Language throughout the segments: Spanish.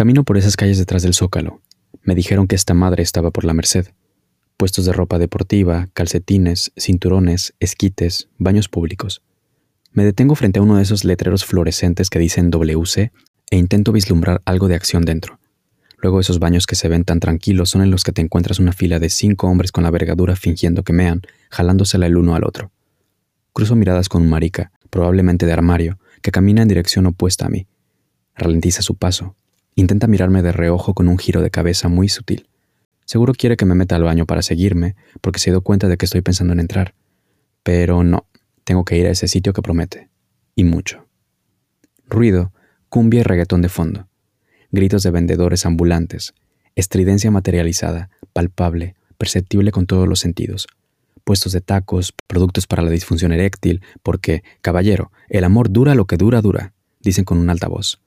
Camino por esas calles detrás del Zócalo. Me dijeron que esta madre estaba por la Merced. Puestos de ropa deportiva, calcetines, cinturones, esquites, baños públicos. Me detengo frente a uno de esos letreros fluorescentes que dicen WC e intento vislumbrar algo de acción dentro. Luego esos baños que se ven tan tranquilos son en los que te encuentras una fila de cinco hombres con la vergadura fingiendo que mean, jalándosela el uno al otro. Cruzo miradas con un marica, probablemente de armario, que camina en dirección opuesta a mí. Ralentiza su paso. Intenta mirarme de reojo con un giro de cabeza muy sutil. Seguro quiere que me meta al baño para seguirme, porque se dio cuenta de que estoy pensando en entrar. Pero no, tengo que ir a ese sitio que promete. Y mucho. Ruido, cumbia y reggaetón de fondo gritos de vendedores ambulantes, estridencia materializada, palpable, perceptible con todos los sentidos, puestos de tacos, productos para la disfunción eréctil, porque, caballero, el amor dura lo que dura, dura, dicen con un altavoz.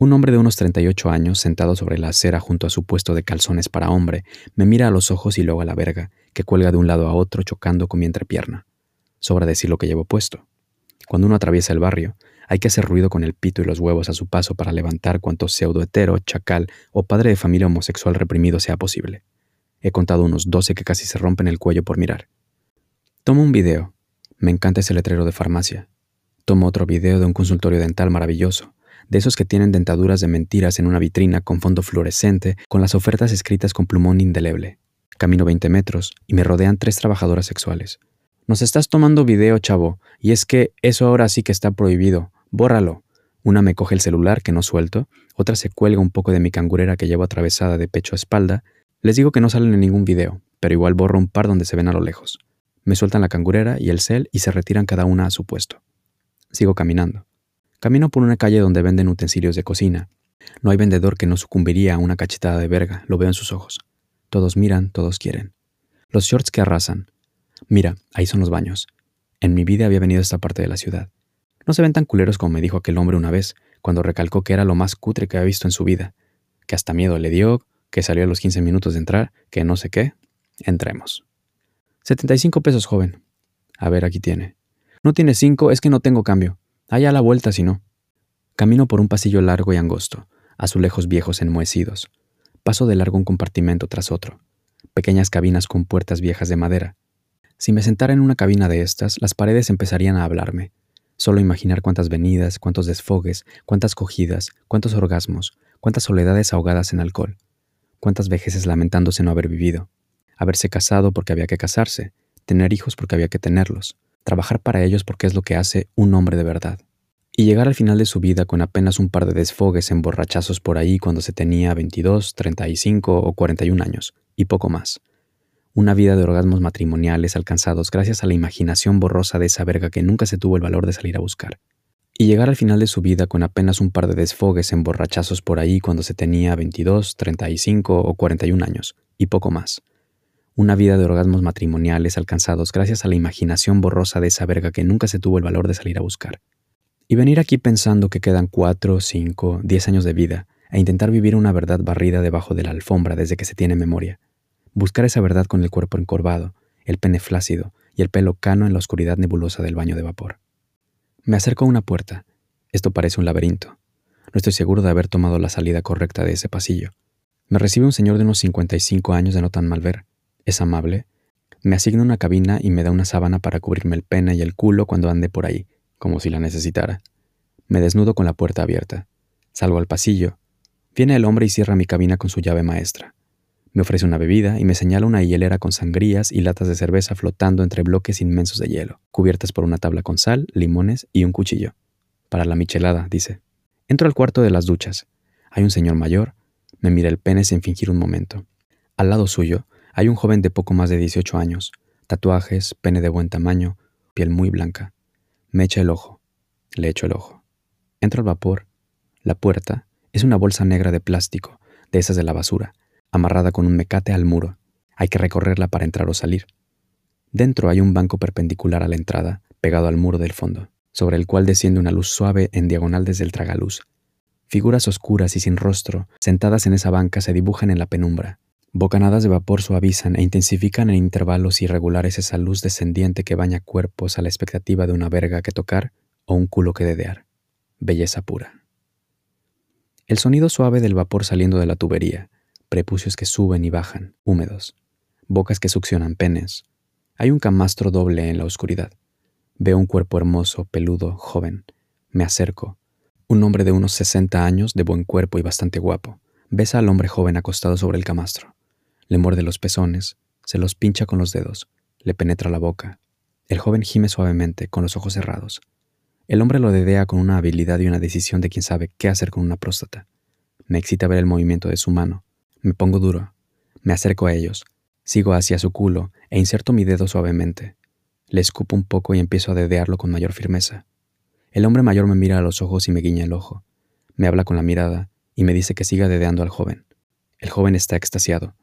Un hombre de unos 38 años, sentado sobre la acera junto a su puesto de calzones para hombre, me mira a los ojos y luego a la verga, que cuelga de un lado a otro chocando con mi entrepierna. Sobra decir lo que llevo puesto. Cuando uno atraviesa el barrio, hay que hacer ruido con el pito y los huevos a su paso para levantar cuanto pseudo hetero, chacal o padre de familia homosexual reprimido sea posible. He contado unos doce que casi se rompen el cuello por mirar. Tomo un video. Me encanta ese letrero de farmacia. Tomo otro video de un consultorio dental maravilloso, de esos que tienen dentaduras de mentiras en una vitrina con fondo fluorescente, con las ofertas escritas con plumón indeleble. Camino 20 metros y me rodean tres trabajadoras sexuales. Nos estás tomando video, chavo, y es que eso ahora sí que está prohibido. Bórralo. Una me coge el celular que no suelto, otra se cuelga un poco de mi cangurera que llevo atravesada de pecho a espalda. Les digo que no salen en ningún video, pero igual borro un par donde se ven a lo lejos. Me sueltan la cangurera y el cel y se retiran cada una a su puesto. Sigo caminando. Camino por una calle donde venden utensilios de cocina. No hay vendedor que no sucumbiría a una cachetada de verga, lo veo en sus ojos. Todos miran, todos quieren. Los shorts que arrasan. Mira, ahí son los baños. En mi vida había venido a esta parte de la ciudad. No se ven tan culeros como me dijo aquel hombre una vez, cuando recalcó que era lo más cutre que había visto en su vida, que hasta miedo le dio, que salió a los 15 minutos de entrar, que no sé qué. Entremos. 75 pesos, joven. A ver, aquí tiene. No tiene cinco, es que no tengo cambio. Allá a la vuelta, si no. Camino por un pasillo largo y angosto, azulejos viejos enmohecidos. Paso de largo un compartimento tras otro. Pequeñas cabinas con puertas viejas de madera. Si me sentara en una cabina de estas, las paredes empezarían a hablarme, Solo imaginar cuántas venidas, cuántos desfogues, cuántas cogidas, cuántos orgasmos, cuántas soledades ahogadas en alcohol, cuántas vejeces lamentándose no haber vivido, haberse casado porque había que casarse, tener hijos porque había que tenerlos, trabajar para ellos porque es lo que hace un hombre de verdad. Y llegar al final de su vida con apenas un par de desfogues en borrachazos por ahí cuando se tenía 22, 35 o 41 años, y poco más una vida de orgasmos matrimoniales alcanzados gracias a la imaginación borrosa de esa verga que nunca se tuvo el valor de salir a buscar. Y llegar al final de su vida con apenas un par de desfogues en borrachazos por ahí cuando se tenía 22, 35 o 41 años, y poco más. Una vida de orgasmos matrimoniales alcanzados gracias a la imaginación borrosa de esa verga que nunca se tuvo el valor de salir a buscar. Y venir aquí pensando que quedan 4, 5, 10 años de vida, e intentar vivir una verdad barrida debajo de la alfombra desde que se tiene memoria buscar esa verdad con el cuerpo encorvado, el pene flácido y el pelo cano en la oscuridad nebulosa del baño de vapor. Me acerco a una puerta. Esto parece un laberinto. No estoy seguro de haber tomado la salida correcta de ese pasillo. Me recibe un señor de unos 55 años de no tan mal ver. Es amable. Me asigna una cabina y me da una sábana para cubrirme el pene y el culo cuando ande por ahí, como si la necesitara. Me desnudo con la puerta abierta. Salgo al pasillo. Viene el hombre y cierra mi cabina con su llave maestra. Me ofrece una bebida y me señala una hielera con sangrías y latas de cerveza flotando entre bloques inmensos de hielo, cubiertas por una tabla con sal, limones y un cuchillo. Para la michelada, dice. Entro al cuarto de las duchas. Hay un señor mayor. Me mira el pene sin fingir un momento. Al lado suyo hay un joven de poco más de 18 años. Tatuajes, pene de buen tamaño, piel muy blanca. Me echa el ojo. Le echo el ojo. Entro al vapor. La puerta es una bolsa negra de plástico, de esas de la basura, amarrada con un mecate al muro. Hay que recorrerla para entrar o salir. Dentro hay un banco perpendicular a la entrada, pegado al muro del fondo, sobre el cual desciende una luz suave en diagonal desde el tragaluz. Figuras oscuras y sin rostro, sentadas en esa banca, se dibujan en la penumbra. Bocanadas de vapor suavizan e intensifican en intervalos irregulares esa luz descendiente que baña cuerpos a la expectativa de una verga que tocar o un culo que dedear. Belleza pura. El sonido suave del vapor saliendo de la tubería, prepucios que suben y bajan, húmedos, bocas que succionan penes. Hay un camastro doble en la oscuridad. Veo un cuerpo hermoso, peludo, joven. Me acerco. Un hombre de unos 60 años, de buen cuerpo y bastante guapo, besa al hombre joven acostado sobre el camastro. Le muerde los pezones, se los pincha con los dedos, le penetra la boca. El joven gime suavemente, con los ojos cerrados. El hombre lo dedea con una habilidad y una decisión de quien sabe qué hacer con una próstata. Me excita ver el movimiento de su mano. Me pongo duro. Me acerco a ellos. Sigo hacia su culo e inserto mi dedo suavemente. Le escupo un poco y empiezo a dedearlo con mayor firmeza. El hombre mayor me mira a los ojos y me guiña el ojo. Me habla con la mirada y me dice que siga dedeando al joven. El joven está extasiado.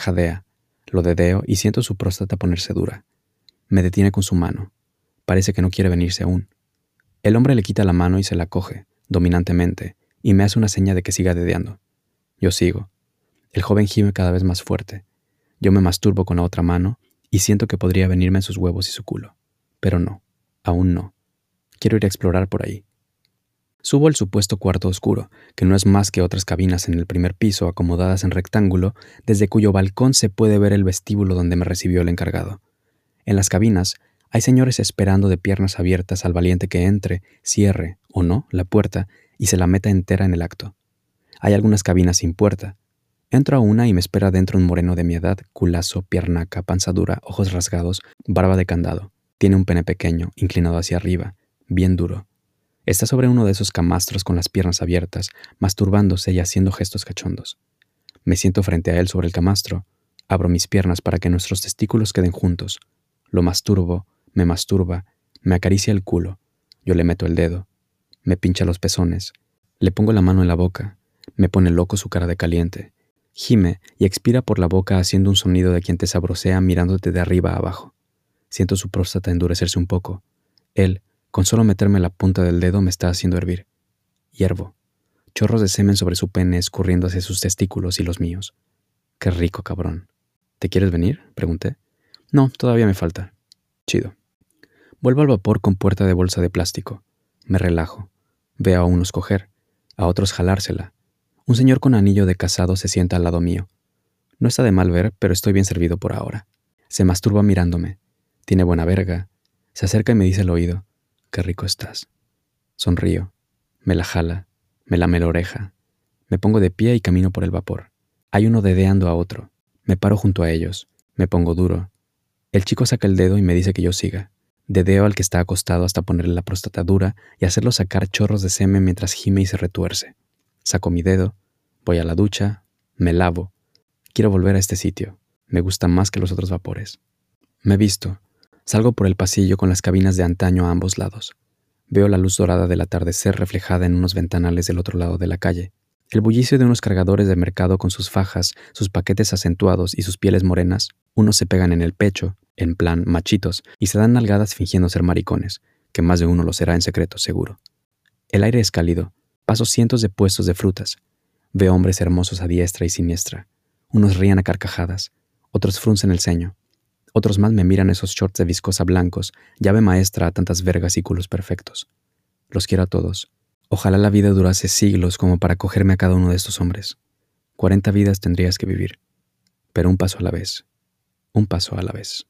Jadea. Lo dedeo y siento su próstata ponerse dura. Me detiene con su mano. Parece que no quiere venirse aún. El hombre le quita la mano y se la coge, dominantemente, y me hace una seña de que siga dedeando. Yo sigo. El joven gime cada vez más fuerte. Yo me masturbo con la otra mano y siento que podría venirme en sus huevos y su culo. Pero no, aún no. Quiero ir a explorar por ahí. Subo al supuesto cuarto oscuro, que no es más que otras cabinas en el primer piso acomodadas en rectángulo, desde cuyo balcón se puede ver el vestíbulo donde me recibió el encargado. En las cabinas hay señores esperando de piernas abiertas al valiente que entre, cierre, o no, la puerta y se la meta entera en el acto. Hay algunas cabinas sin puerta. Entro a una y me espera dentro un moreno de mi edad, culazo, piernaca, panza dura, ojos rasgados, barba de candado. Tiene un pene pequeño, inclinado hacia arriba, bien duro. Está sobre uno de esos camastros con las piernas abiertas, masturbándose y haciendo gestos cachondos. Me siento frente a él sobre el camastro, abro mis piernas para que nuestros testículos queden juntos, lo masturbo, me masturba, me acaricia el culo, yo le meto el dedo, me pincha los pezones, le pongo la mano en la boca, me pone loco su cara de caliente, gime y expira por la boca haciendo un sonido de quien te sabrosea mirándote de arriba a abajo. Siento su próstata endurecerse un poco. Él, con solo meterme la punta del dedo, me está haciendo hervir. Hiervo. Chorros de semen sobre su pene escurriendo hacia sus testículos y los míos. Qué rico, cabrón. ¿Te quieres venir? pregunté. No, todavía me falta. Chido. Vuelvo al vapor con puerta de bolsa de plástico. Me relajo. Veo a unos coger, a otros jalársela. Un señor con anillo de casado se sienta al lado mío. No está de mal ver, pero estoy bien servido por ahora. Se masturba mirándome. Tiene buena verga. Se acerca y me dice al oído, qué rico estás. Sonrío. Me la jala. Me lame la oreja. Me pongo de pie y camino por el vapor. Hay uno dedeando a otro. Me paro junto a ellos. Me pongo duro. El chico saca el dedo y me dice que yo siga. Dedeo al que está acostado hasta ponerle la próstata dura y hacerlo sacar chorros de semen mientras gime y se retuerce. Saco mi dedo, voy a la ducha, me lavo. Quiero volver a este sitio. Me gusta más que los otros vapores. Me visto. Salgo por el pasillo con las cabinas de antaño a ambos lados. Veo la luz dorada del atardecer reflejada en unos ventanales del otro lado de la calle. El bullicio de unos cargadores de mercado con sus fajas, sus paquetes acentuados y sus pieles morenas, unos se pegan en el pecho, en plan machitos, y se dan nalgadas fingiendo ser maricones, que más de uno lo será en secreto, seguro. El aire es cálido, paso cientos de puestos de frutas, veo hombres hermosos a diestra y siniestra, unos rían a carcajadas, otros fruncen el ceño, otros más me miran esos shorts de viscosa blancos, llave maestra a tantas vergas y culos perfectos. Los quiero a todos, Ojalá la vida durase siglos como para cogerme a cada uno de estos hombres. Cuarenta vidas tendrías que vivir, pero un paso a la vez, un paso a la vez.